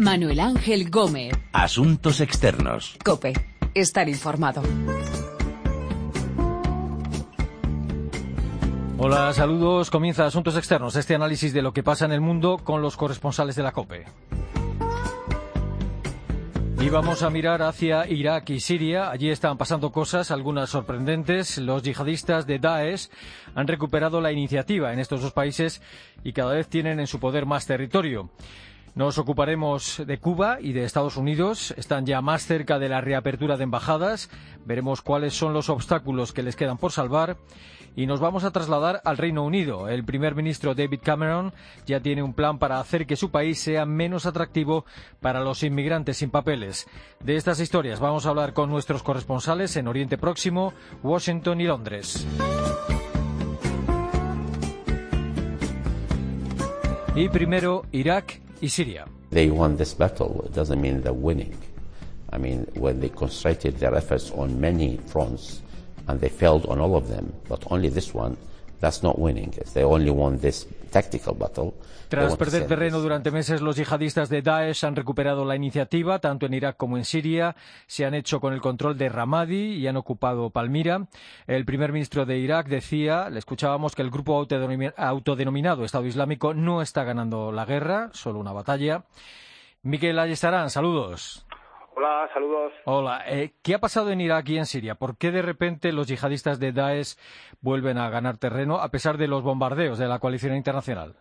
Manuel Ángel Gómez. Asuntos externos. Cope. Estar informado. Hola, saludos. Comienza Asuntos Externos, este análisis de lo que pasa en el mundo con los corresponsales de la COPE. Y vamos a mirar hacia Irak y Siria. Allí están pasando cosas, algunas sorprendentes. Los yihadistas de Daesh han recuperado la iniciativa en estos dos países y cada vez tienen en su poder más territorio. Nos ocuparemos de Cuba y de Estados Unidos. Están ya más cerca de la reapertura de embajadas. Veremos cuáles son los obstáculos que les quedan por salvar. Y nos vamos a trasladar al Reino Unido. El primer ministro David Cameron ya tiene un plan para hacer que su país sea menos atractivo para los inmigrantes sin papeles. De estas historias vamos a hablar con nuestros corresponsales en Oriente Próximo, Washington y Londres. Y primero, Irak y Siria. They won this battle. It doesn't mean they're winning. I mean, when they concentrated their efforts on many fronts and they failed on all of them, but only this one, that's not winning. If they only won this tactical battle, Tras perder terreno durante meses, los yihadistas de Daesh han recuperado la iniciativa, tanto en Irak como en Siria. Se han hecho con el control de Ramadi y han ocupado Palmira. El primer ministro de Irak decía, le escuchábamos, que el grupo autodenominado Estado Islámico no está ganando la guerra, solo una batalla. Miquel Ayestarán, saludos. Hola, saludos. Hola, eh, ¿qué ha pasado en Irak y en Siria? ¿Por qué de repente los yihadistas de Daesh vuelven a ganar terreno a pesar de los bombardeos de la coalición internacional?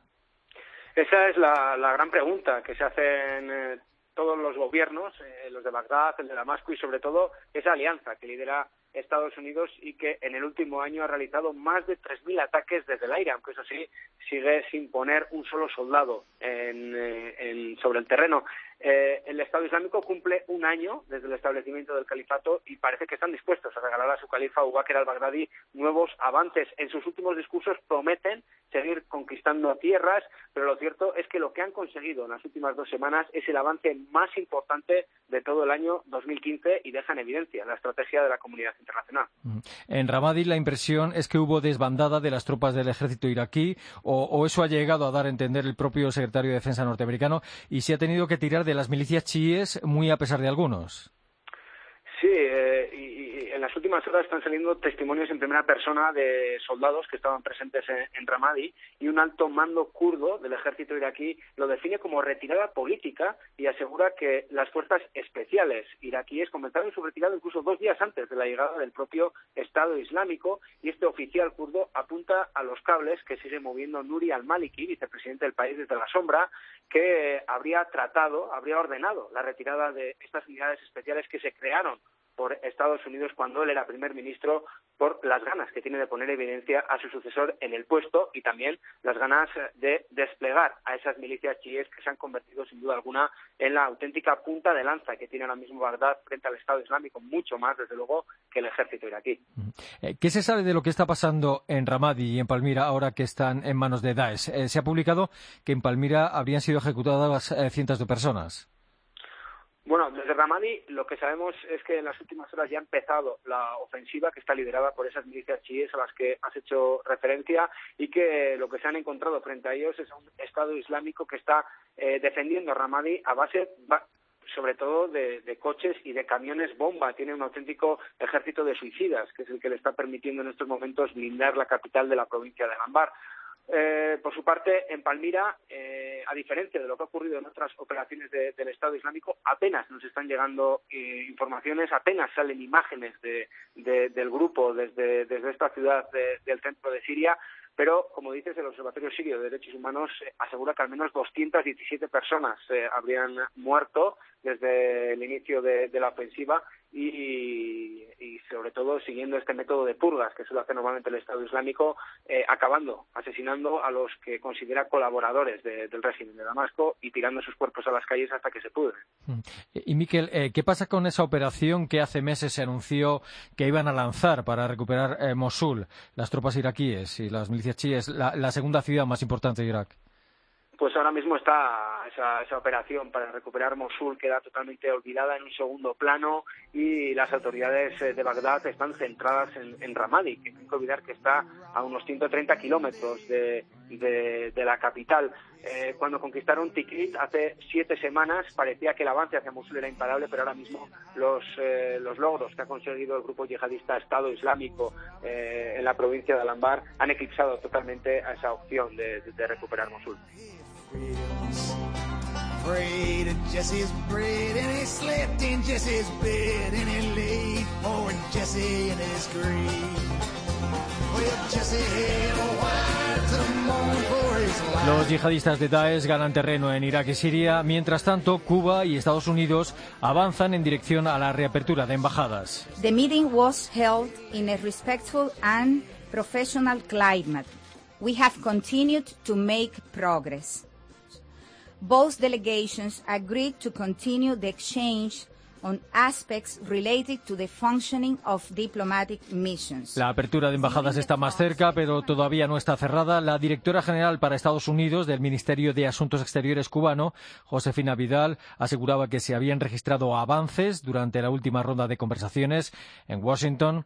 Esa es la, gran pregunta que se hacen eh, todos los gobiernos, eh, los de Bagdad, el de Damasco y sobre todo esa alianza que lidera Estados Unidos y que en el último año ha realizado más de 3.000 ataques desde el aire, aunque eso sí sigue sin poner un solo soldado en, sobre el terreno. Eh, el Estado Islámico cumple un año desde el establecimiento del califato y parece que están dispuestos a regalar a su califa Abu al-Baghdadi nuevos avances. En sus últimos discursos prometen seguir conquistando tierras, pero lo cierto es que lo que han conseguido en las últimas dos semanas es el avance más importante de todo el año 2015 y deja en evidencia la estrategia de la comunidad internacional. En Ramadi la impresión es que hubo desbandada de las tropas del ejército iraquí o, o eso ha llegado a dar a entender el propio secretario de Defensa norteamericano y se ha tenido que tirar de las milicias chiíes muy a pesar de algunos. Sí, eh, y, en las últimas horas están saliendo testimonios en primera persona de soldados que estaban presentes en, Ramadi y un alto mando kurdo del ejército iraquí lo define como retirada política y asegura que las fuerzas especiales iraquíes comenzaron su retirada incluso dos días antes de la llegada del propio Estado Islámico y este oficial kurdo apunta a los cables que sigue moviendo Nuri al-Maliki, vicepresidente del país desde la sombra, que habría tratado, habría ordenado la retirada de estas unidades especiales que se crearon por Estados Unidos cuando él era primer ministro por las ganas que tiene de poner evidencia a su sucesor en el puesto y también las ganas de desplegar a esas milicias chiíes que se han convertido sin duda alguna en la auténtica punta de lanza que tiene ahora mismo Bagdad frente al Estado Islámico, mucho más desde luego que el ejército iraquí. Eh, ¿Qué se sabe de lo que está pasando en Ramadi y en Palmira ahora que están en manos de Daesh? Eh, se ha publicado que en Palmira habrían sido ejecutadas eh, cientos de personas. Bueno, desde Ramadi lo que sabemos es que en las últimas horas ya ha empezado la ofensiva que está liderada por esas milicias chiíes a las que has hecho referencia y que lo que se han encontrado frente a ellos es un Estado Islámico que está eh, defendiendo Ramadi a base sobre todo de, coches y de camiones bomba. Tiene un auténtico ejército de suicidas, que es el que le está permitiendo en estos momentos blindar la capital de la provincia de Lambar. Eh, por su parte, en Palmira, eh, a diferencia de lo que ha ocurrido en otras operaciones del Estado Islámico, apenas nos están llegando eh, informaciones, apenas salen imágenes del grupo desde, esta ciudad del centro de Siria, pero, como dices, el Observatorio Sirio de Derechos Humanos asegura que al menos 217 personas habrían muerto desde el inicio de la ofensiva y, sobre todo siguiendo este método de purgas que suele hacer normalmente el Estado Islámico, eh, acabando, asesinando a los que considera colaboradores del régimen de Damasco y tirando sus cuerpos a las calles hasta que se pudren. Mm. Y Miquel, eh, ¿qué pasa con esa operación que hace meses se anunció que iban a lanzar para recuperar eh, Mosul, las tropas iraquíes y las milicias chiíes, la segunda ciudad más importante de Irak? Pues ahora mismo está esa, esa, operación para recuperar Mosul queda totalmente olvidada en un segundo plano y las autoridades eh, de Bagdad están centradas en, Ramadi, que no hay que olvidar que está a unos 130 kilómetros de, de, la capital. Eh, cuando conquistaron Tikrit hace siete semanas parecía que el avance hacia Mosul era imparable, pero ahora mismo los, eh, los logros que ha conseguido el grupo yihadista Estado Islámico eh, en la provincia de Alambar han eclipsado totalmente a esa opción de recuperar Mosul. Los yihadistas de Daesh ganan terreno en Irak y Siria. Mientras tanto, Cuba y Estados Unidos avanzan en dirección a la reapertura de embajadas. The meeting was held in a respectful and professional climate. We have continued to make progress. Both delegations agreed to continue the exchange on aspects related to the functioning of diplomatic missions. La apertura de embajadas está más cerca, pero todavía no está cerrada. La directora general para Estados Unidos del Ministerio de Asuntos Exteriores cubano, Josefina Vidal, aseguraba que se habían registrado avances durante la última ronda de conversaciones en Washington.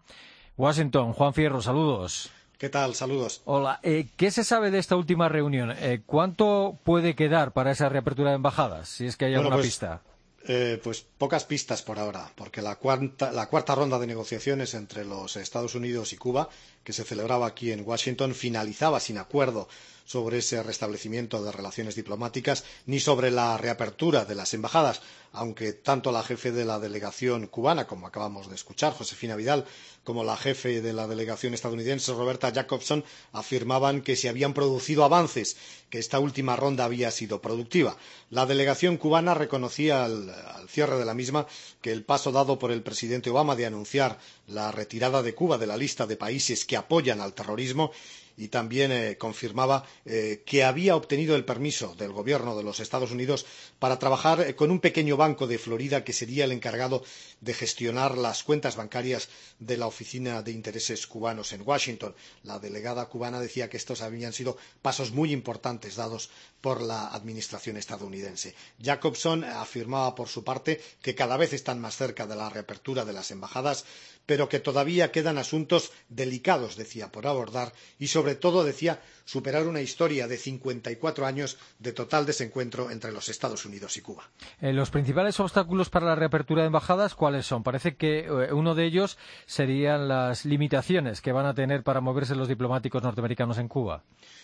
Washington, Juan Fierro, saludos. ¿Qué tal? Saludos. Hola. Eh, ¿Qué se sabe de esta última reunión? Eh, ¿Cuánto puede quedar para esa reapertura de embajadas, si es que hay bueno, alguna pues, pista? Eh, pues pocas pistas por ahora, porque la cuarta, la cuarta ronda de negociaciones entre los Estados Unidos y Cuba, que se celebraba aquí en Washington, finalizaba sin acuerdo sobre ese restablecimiento de relaciones diplomáticas ni sobre la reapertura de las embajadas, aunque tanto la jefe de la delegación cubana, como acabamos de escuchar, Josefina Vidal, como la jefe de la delegación estadounidense, Roberta Jacobson, afirmaban que se habían producido avances, que esta última ronda había sido productiva. La delegación cubana reconocía al, al cierre de la misma que el paso dado por el presidente Obama de anunciar la retirada de Cuba de la lista de países que apoyan al terrorismo y también eh, confirmaba eh, que había obtenido el permiso del gobierno de los Estados Unidos para trabajar eh, con un pequeño banco de Florida que sería el encargado de gestionar las cuentas bancarias de la Oficina de Intereses Cubanos en Washington. La delegada cubana decía que estos habían sido pasos muy importantes dados por la administración estadounidense. Jacobson afirmaba por su parte que cada vez están más cerca de la reapertura de las embajadas pero que todavía quedan asuntos delicados, decía, por abordar y, sobre todo, decía, superar una historia de 54 años de total desencuentro entre los Estados Unidos y Cuba. Eh, los principales obstáculos para la reapertura de embajadas, ¿cuáles son? Parece que eh, uno de ellos serían las limitaciones que van a tener para moverse los diplomáticos norteamericanos en Cuba.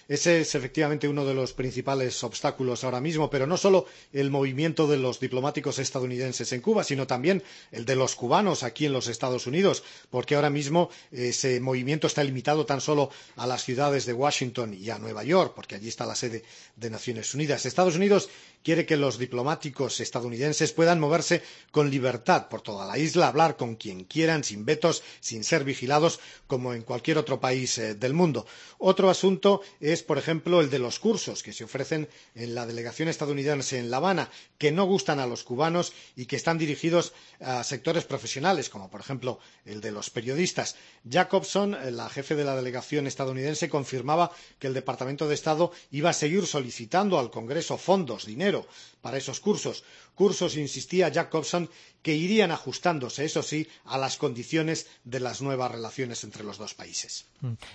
Ese es efectivamente uno de los principales obstáculos ahora mismo, pero no solo el movimiento de los diplomáticos estadounidenses en Cuba, sino también el de los cubanos aquí en los Estados Unidos, porque ahora mismo ese movimiento está limitado tan solo a las ciudades de Washington y a Nueva York, porque allí está la sede de Naciones Unidas. Estados Unidos quiere que los diplomáticos estadounidenses puedan moverse con libertad por toda la isla, hablar con quien quieran, sin vetos, sin ser vigilados, como en cualquier otro país eh, del mundo. Otro asunto es, por ejemplo, el de los cursos que se ofrecen en la delegación estadounidense en La Habana, que no gustan a los cubanos y que están dirigidos a sectores profesionales, como por ejemplo el de los periodistas. Jacobson, la jefe de la delegación estadounidense, confirmaba que el Departamento de Estado iba a seguir solicitando al Congreso fondos, dinero para esos cursos. Cursos, insistía Jacobson, que irían ajustándose, eso sí, a las condiciones de las nuevas relaciones entre los dos países.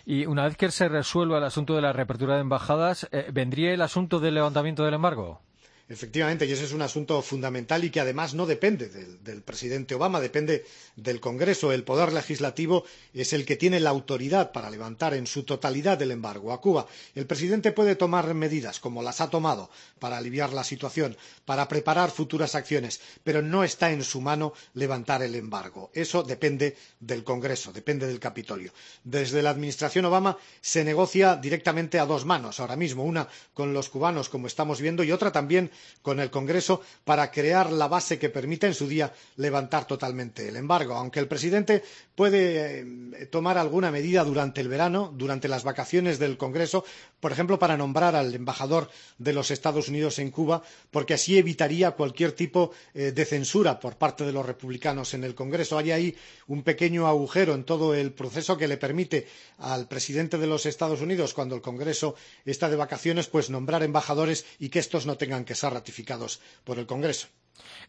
Y una vez que se resuelva el asunto de la reapertura de embajadas, eh, ¿vendría el asunto del levantamiento del embargo? Efectivamente, y ese es un asunto fundamental y que además no depende del, del, presidente Obama, depende del Congreso. El poder legislativo es el que tiene la autoridad para levantar en su totalidad el embargo a Cuba. El presidente puede tomar medidas, como las ha tomado, para aliviar la situación, para preparar futuras acciones, pero no está en su mano levantar el embargo. Eso depende del Congreso, depende del Capitolio. Desde la administración Obama se negocia directamente a dos manos ahora mismo, una con los cubanos, como estamos viendo, y otra también con el Congreso para crear la base que permita en su día levantar totalmente el embargo. Aunque el presidente puede eh, tomar alguna medida durante el verano, durante las vacaciones del Congreso, por ejemplo, para nombrar al embajador de los Estados Unidos en Cuba, porque así evitaría cualquier tipo eh, de censura por parte de los republicanos en el Congreso. Hay ahí un pequeño agujero en todo el proceso que le permite al presidente de los Estados Unidos, cuando el Congreso está de vacaciones, pues nombrar embajadores y que estos no tengan que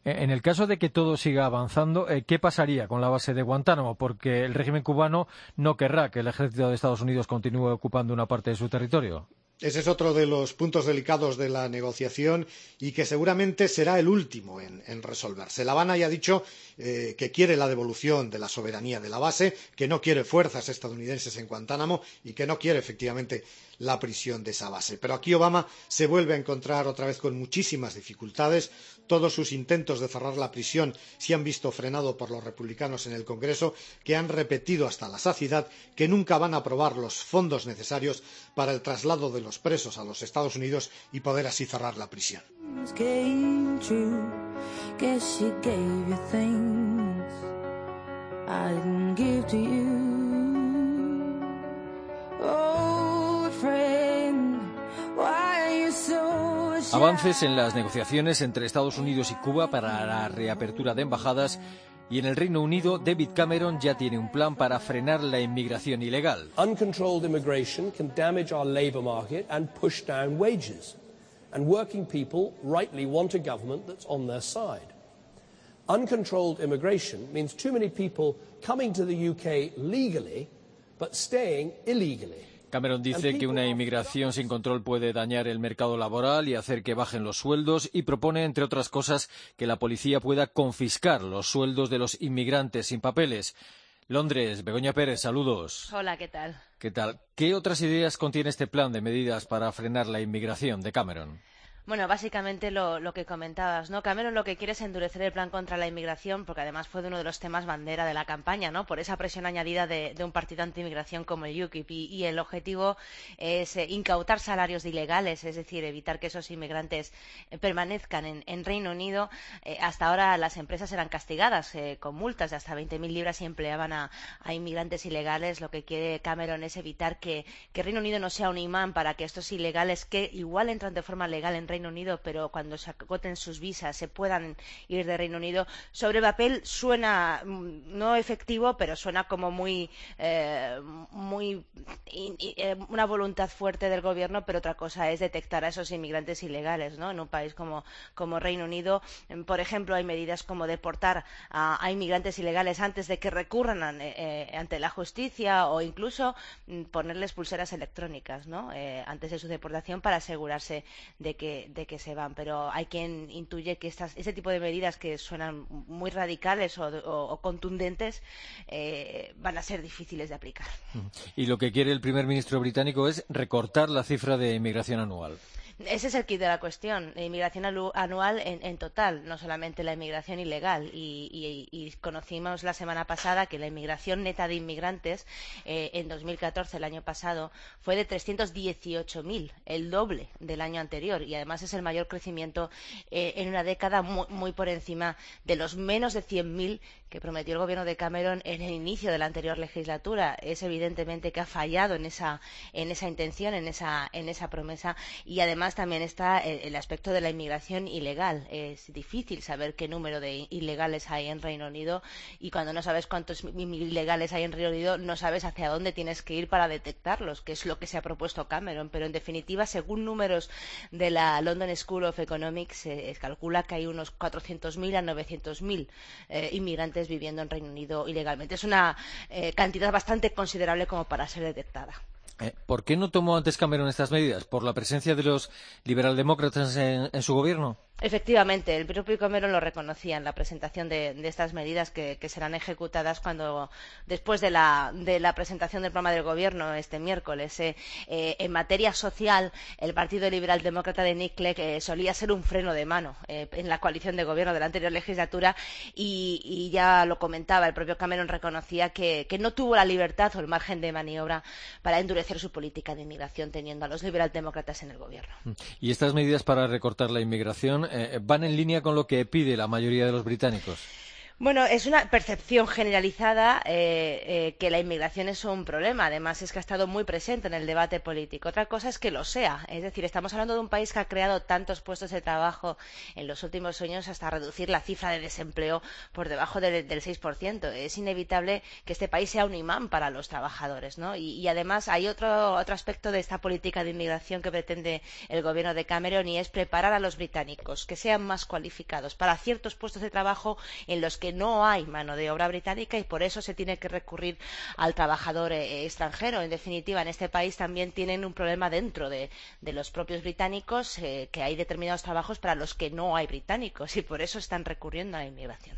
Eh, en el caso de que todo siga avanzando, eh, ¿qué pasaría con la base de Guantánamo? Porque el régimen cubano no querrá que el ejército de Estados Unidos continúe ocupando una parte de su territorio. Ese es otro de los puntos delicados de la negociación y que seguramente será el último en, resolverse. La Habana ya ha dicho eh, que quiere la devolución de la soberanía de la base, que no quiere fuerzas estadounidenses en Guantánamo y que no quiere efectivamente la prisión de esa base. Pero aquí Obama se vuelve a encontrar otra vez con muchísimas dificultades. Todos sus intentos de cerrar la prisión se han visto frenados por los republicanos en el Congreso, que han repetido hasta la saciedad que nunca van a aprobar los fondos necesarios para el traslado de los presos a los Estados Unidos y poder así cerrar la prisión. Avances en las negociaciones entre Estados Unidos y Cuba para la reapertura de embajadas y en el Reino Unido David Cameron ya tiene un plan para frenar la inmigración ilegal. Uncontrolled immigration can damage our labor market and push down wages. And working people rightly want a government that's on their side. Uncontrolled immigration means too many people coming to the UK legally but staying illegally. Cameron dice que una inmigración sin control puede dañar el mercado laboral y hacer que bajen los sueldos y propone, entre otras cosas, que la policía pueda confiscar los sueldos de los inmigrantes sin papeles. Londres, Begoña Pérez, saludos. Hola, ¿qué tal? ¿Qué tal? ¿Qué otras ideas contiene este plan de medidas para frenar la inmigración de Cameron? Bueno, básicamente lo, que comentabas, ¿no? Cameron lo que quiere es endurecer el plan contra la inmigración, porque además fue uno de los temas bandera de la campaña, ¿no? Por esa presión añadida de, de un partido anti-inmigración como el UKIP. Y, y el objetivo es eh, incautar salarios ilegales, es decir, evitar que esos inmigrantes eh, permanezcan en, Reino Unido. Eh, hasta ahora las empresas eran castigadas con multas de hasta 20.000 libras si empleaban a, inmigrantes ilegales. Lo que quiere Cameron es evitar que, que Reino Unido no sea un imán para que estos ilegales, que igual entran de forma legal en Reino Unido, pero cuando se agoten sus visas se puedan ir de Reino Unido. Sobre papel suena mm, no efectivo, pero suena como muy, eh, muy eh, una voluntad fuerte del gobierno, pero otra cosa es detectar a esos inmigrantes ilegales, ¿no? En un país como, como Reino Unido, mm, por ejemplo, hay medidas como deportar a, inmigrantes ilegales antes de que recurran a, eh, ante la justicia o incluso mm, ponerles pulseras electrónicas, ¿no? Eh, antes de su deportación para asegurarse de que, de que se van, pero hay quien intuye que estas, este tipo de medidas que suenan muy radicales o, contundentes eh, van a ser difíciles de aplicar. Y lo que quiere el primer ministro británico es recortar la cifra de inmigración anual. Ese es el kit de la cuestión. La inmigración anual en, en total, no solamente la inmigración ilegal. Y, conocimos la semana pasada que la inmigración neta de inmigrantes eh, en 2014, el año pasado, fue de 318.000, el doble del año anterior. Y además es el mayor crecimiento eh, en una década, muy, muy, por encima de los menos de 100.000 que prometió el gobierno de Cameron en el inicio de la anterior legislatura. Es evidentemente que ha fallado en esa, en esa intención, en esa, en esa promesa. Y además también está el aspecto de la inmigración ilegal. Es difícil saber qué número de ilegales hay en Reino Unido y cuando no sabes cuántos ilegales hay en Reino Unido no sabes hacia dónde tienes que ir para detectarlos, que es lo que se ha propuesto Cameron. Pero en definitiva, según números de la London School of Economics, se calcula que hay unos 400.000 a 900.000 eh, inmigrantes viviendo en Reino Unido ilegalmente. Es una eh, cantidad bastante considerable como para ser detectada. Eh, ¿Por qué no tomó antes Cameron estas medidas? ¿Por la presencia de los liberaldemócratas en su gobierno? Efectivamente, el propio Cameron lo reconocía en la presentación de, estas medidas que, serán ejecutadas cuando, después de la, de la, presentación del programa del gobierno este miércoles. Eh, eh, en materia social, el Partido Liberal Demócrata de Nick Clegg eh, solía ser un freno de mano eh, en la coalición de gobierno de la anterior legislatura y, ya lo comentaba, el propio Cameron reconocía que, que, no tuvo la libertad o el margen de maniobra para endurecer su política de inmigración teniendo a los liberaldemócratas en el gobierno. ¿Y estas medidas para recortar la inmigración eh, van en línea con lo que pide la mayoría de los británicos. Bueno, es una percepción generalizada eh, eh, que la inmigración es un problema. Además, es que ha estado muy presente en el debate político. Otra cosa es que lo sea. Es decir, estamos hablando de un país que ha creado tantos puestos de trabajo en los últimos años hasta reducir la cifra de desempleo por debajo del, del 6%. Es inevitable que este país sea un imán para los trabajadores. ¿no? Y, y, además, hay otro, otro aspecto de esta política de inmigración que pretende el gobierno de Cameron y es preparar a los británicos que sean más cualificados para ciertos puestos de trabajo en los que que no hay mano de obra británica y por eso se tiene que recurrir al trabajador eh, extranjero. En definitiva, en este país también tienen un problema dentro de, los propios británicos, eh, que hay determinados trabajos para los que no hay británicos y por eso están recurriendo a la inmigración.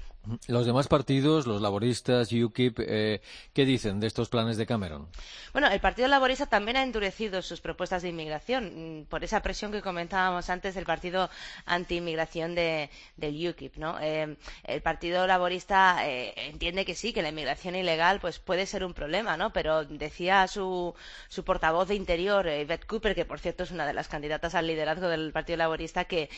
Los demás partidos, los laboristas, UKIP, eh, ¿qué dicen de estos planes de Cameron? Bueno, el Partido Laborista también ha endurecido sus propuestas de inmigración mm, por esa presión que comentábamos antes del Partido Anti-Inmigración de, del UKIP. ¿no? Eh, el Partido Laborista eh, entiende que sí, que la inmigración ilegal pues, puede ser un problema, ¿no? pero decía su, su portavoz de Interior, Beth Cooper, que por cierto es una de las candidatas al liderazgo del Partido Laborista, que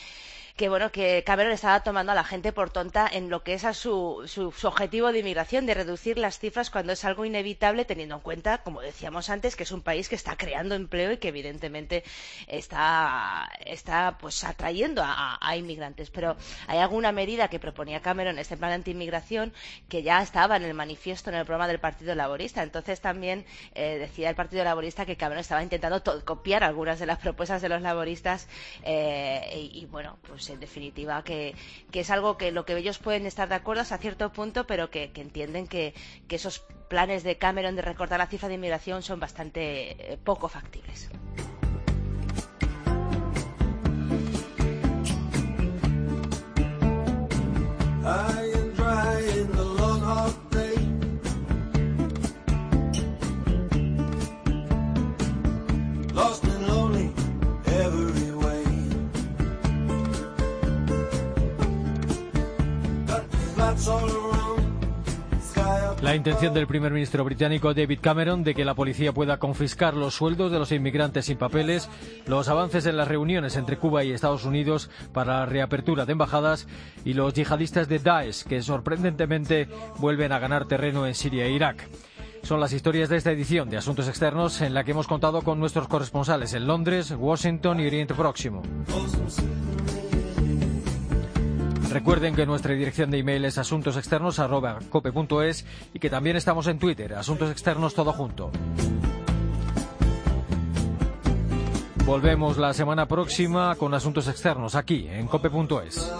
que bueno que Cameron estaba tomando a la gente por tonta en lo que es a su, su, objetivo de inmigración, de reducir las cifras cuando es algo inevitable, teniendo en cuenta, como decíamos antes, que es un país que está creando empleo y que evidentemente está, está pues atrayendo a, inmigrantes. Pero hay alguna medida que proponía Cameron, este plan anti-inmigración, que ya estaba en el manifiesto, en el programa del Partido Laborista. Entonces también eh, decía el Partido Laborista que Cameron estaba intentando copiar algunas de las propuestas de los laboristas eh, y bueno, pues en definitiva, que, que, es algo que lo que ellos pueden estar de acuerdo hasta cierto punto, pero que, que entienden que, que, esos planes de Cameron de recortar la cifra de inmigración son bastante eh, poco factibles. Intención del primer ministro británico David Cameron de que la policía pueda confiscar los sueldos de los inmigrantes sin papeles, los avances en las reuniones entre Cuba y Estados Unidos para la reapertura de embajadas y los yihadistas de Daesh que sorprendentemente vuelven a ganar terreno en Siria e Irak. Son las historias de esta edición de Asuntos Externos en la que hemos contado con nuestros corresponsales en Londres, Washington y Oriente Próximo. Recuerden que nuestra dirección de email es asuntosexternos.cope.es y que también estamos en Twitter, Asuntos Externos Todo Junto. Volvemos la semana próxima con Asuntos Externos aquí en cope.es.